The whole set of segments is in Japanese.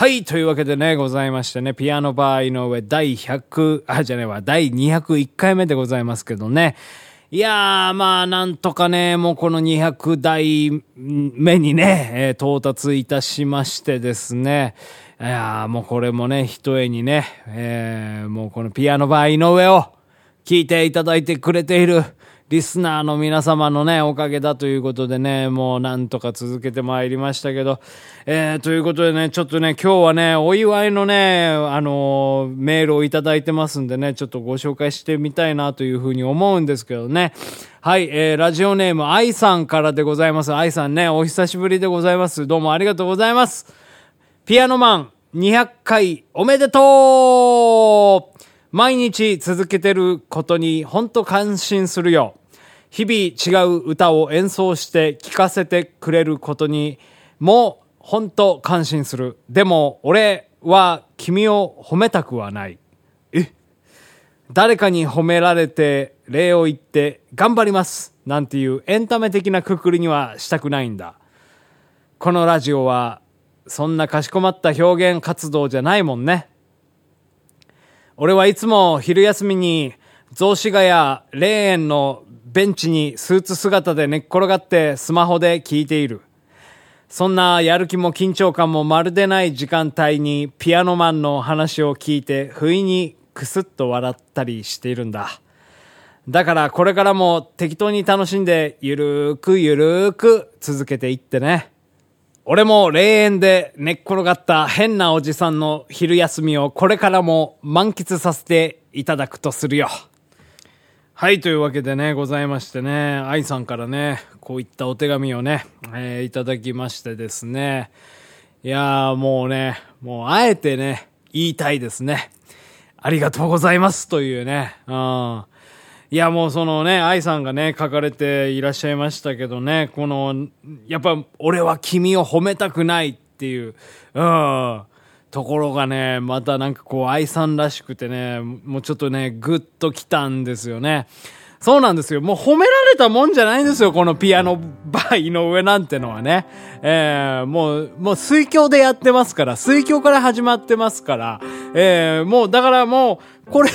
はい、というわけでね、ございましてね、ピアノバー井上第100、あ、じゃねえわ、第201回目でございますけどね。いやー、まあ、なんとかね、もうこの200代目にね、えー、到達いたしましてですね。いやー、もうこれもね、一重にね、えー、もうこのピアノバー井上を聞いていただいてくれている、リスナーの皆様のね、おかげだということでね、もうなんとか続けてまいりましたけど、えー、ということでね、ちょっとね、今日はね、お祝いのね、あのー、メールをいただいてますんでね、ちょっとご紹介してみたいなというふうに思うんですけどね。はい、えー、ラジオネーム、愛さんからでございます。愛さんね、お久しぶりでございます。どうもありがとうございます。ピアノマン、200回おめでとう毎日続けてることに本当感心するよ。日々違う歌を演奏して聴かせてくれることにも本当感心する。でも俺は君を褒めたくはない。え？誰かに褒められて礼を言って頑張りますなんていうエンタメ的なくくりにはしたくないんだ。このラジオはそんなかしこまった表現活動じゃないもんね。俺はいつも昼休みに雑司ヶ谷霊園のベンチにスーツ姿で寝っ転がってスマホで聞いている。そんなやる気も緊張感もまるでない時間帯にピアノマンの話を聞いて不意にクスッと笑ったりしているんだ。だからこれからも適当に楽しんでゆるーくゆるーく続けていってね。俺も霊園で寝っ転がった変なおじさんの昼休みをこれからも満喫させていただくとするよ。はい、というわけでね、ございましてね、愛さんからね、こういったお手紙をね、えー、いただきましてですね、いやーもうね、もうあえてね、言いたいですね。ありがとうございますというね、うん。いやもうそのね、愛さんがね、書かれていらっしゃいましたけどね、この、やっぱ俺は君を褒めたくないっていう、うん。ところがね、またなんかこう愛さんらしくてね、もうちょっとね、ぐっと来たんですよね。そうなんですよ。もう褒められたもんじゃないんですよ。このピアノバー井上なんてのはね。えー、もう、もう水郷でやってますから、水郷から始まってますから、えー、もうだからもう、これ、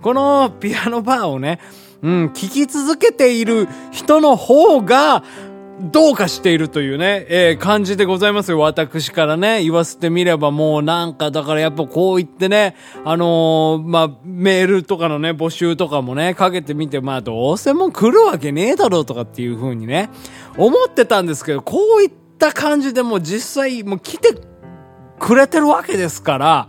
このピアノバーをね、うん、聴き続けている人の方が、どうかしているというね、えー、感じでございますよ。私からね、言わせてみればもうなんか、だからやっぱこう言ってね、あのー、まあ、メールとかのね、募集とかもね、かけてみて、まあ、どうせもう来るわけねえだろうとかっていう風にね、思ってたんですけど、こういった感じでもう実際もう来てくれてるわけですから、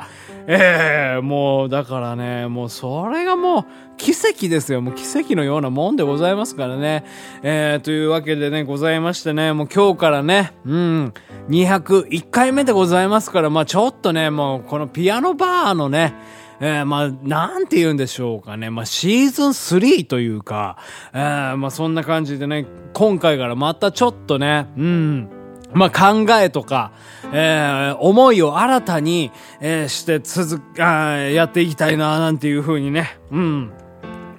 ええー、もう、だからね、もうそれがもう、奇跡ですよ。もう奇跡のようなもんでございますからね。えー、というわけでね、ございましてね、もう今日からね、うん、201回目でございますから、まあちょっとね、もうこのピアノバーのね、えー、まあ、なんて言うんでしょうかね。まあ、シーズン3というか、えー、まあ、そんな感じでね、今回からまたちょっとね、うん、まあ、考えとか、えー、思いを新たに、えー、して続あやっていきたいな、なんていう風にね、うん、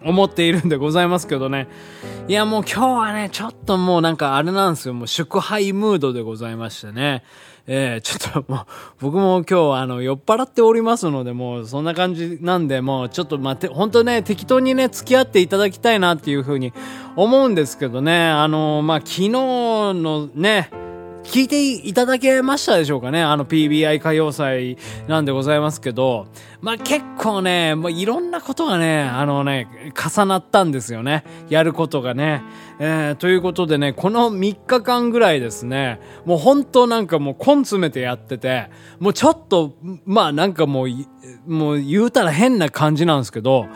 思っているんでございますけどね。いや、もう今日はね、ちょっともうなんかあれなんですよ。もう祝杯ムードでございましてね。えー、ちょっともう、僕も今日あの、酔っ払っておりますので、もうそんな感じなんで、もうちょっと待って、本当ね、適当にね、付き合っていただきたいなっていう風に思うんですけどね。あのー、まあ、昨日のね、聞いていただけましたでしょうかね？あの PBI 歌謡祭なんでございますけど、まあ、結構ね、まあ、いろんなことがね、あのね、重なったんですよね。やることがね。えー、ということでね、この3日間ぐらいですね、もう本当なんかもう根詰めてやってて、もうちょっと、まあなんかもう、もう言うたら変な感じなんですけど、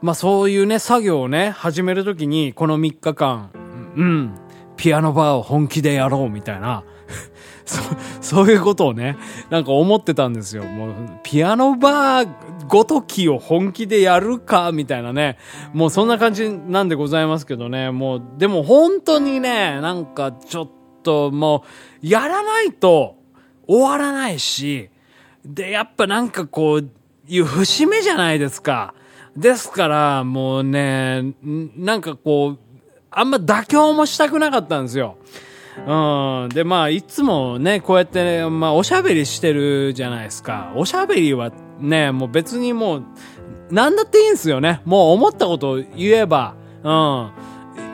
まあそういうね、作業をね、始めるときに、この3日間、うん、ピアノバーを本気でやろうみたいな、そ、そういうことをね、なんか思ってたんですよ。もう、ピアノバーごときを本気でやるか、みたいなね。もうそんな感じなんでございますけどね。もう、でも本当にね、なんかちょっともう、やらないと終わらないし、で、やっぱなんかこう、いう節目じゃないですか。ですから、もうね、なんかこう、あんま妥協もしたくなかったんですよ。うん。で、まあ、いつもね、こうやってね、まあ、おしゃべりしてるじゃないですか。おしゃべりはね、もう別にもう、なんだっていいんですよね。もう思ったことを言えば、うん。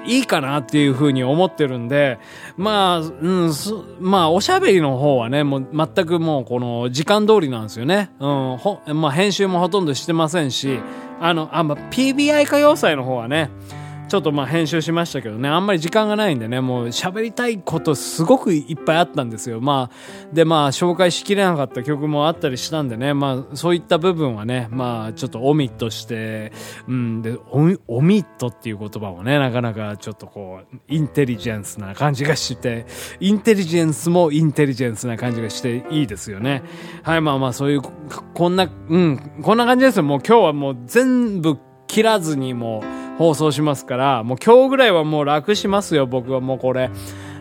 いいかなっていうふうに思ってるんで、まあ、うん、まあ、おしゃべりの方はね、もう全くもうこの時間通りなんですよね。うん、ほ、まあ、編集もほとんどしてませんし、あの、あ、ま、PBI 歌謡祭の方はね、ちょっとまあ編集しましたけどね、あんまり時間がないんでね、もう喋りたいことすごくいっぱいあったんですよ。まあ、でまあ紹介しきれなかった曲もあったりしたんでね、まあそういった部分はね、まあちょっとオミットして、うん、で、オミットっていう言葉もね、なかなかちょっとこう、インテリジェンスな感じがして、インテリジェンスもインテリジェンスな感じがしていいですよね。はい、まあまあそういう、こんな、うん、こんな感じですよ。もう今日はもう全部切らずにもう、放送しますから、もう今日ぐらいはもう楽しますよ、僕はもうこれ。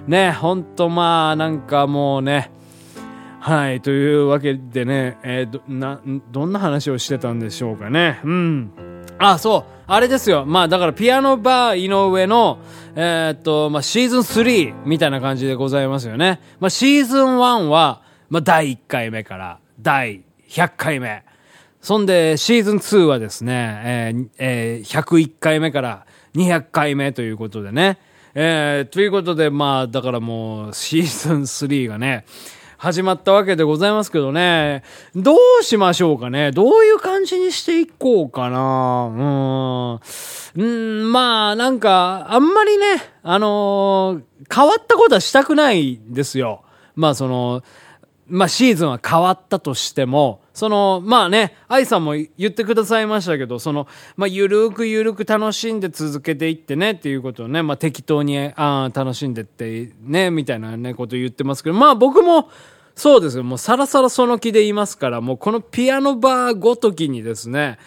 ね、ほんとまあ、なんかもうね、はい、というわけでね、えー、ど、な、どんな話をしてたんでしょうかね。うん。あ、そう。あれですよ。まあだからピアノバー井上の、えー、っと、まあシーズン3みたいな感じでございますよね。まあシーズン1は、まあ第1回目から第100回目。そんで、シーズン2はですね、えーえー、101回目から200回目ということでね。えー、ということで、まあ、だからもう、シーズン3がね、始まったわけでございますけどね、どうしましょうかね。どういう感じにしていこうかな。うん。うん、まあ、なんか、あんまりね、あのー、変わったことはしたくないんですよ。まあ、その、まあ、シーズンは変わったとしても、その、まあね、愛さんも言ってくださいましたけど、その、まあ、ゆるーくゆるく楽しんで続けていってねっていうことをね、まあ、適当に、あ楽しんでってね、みたいなね、こと言ってますけど、まあ僕も、そうですよ。もうさらさらその気で言いますから、もうこのピアノバーごときにですね、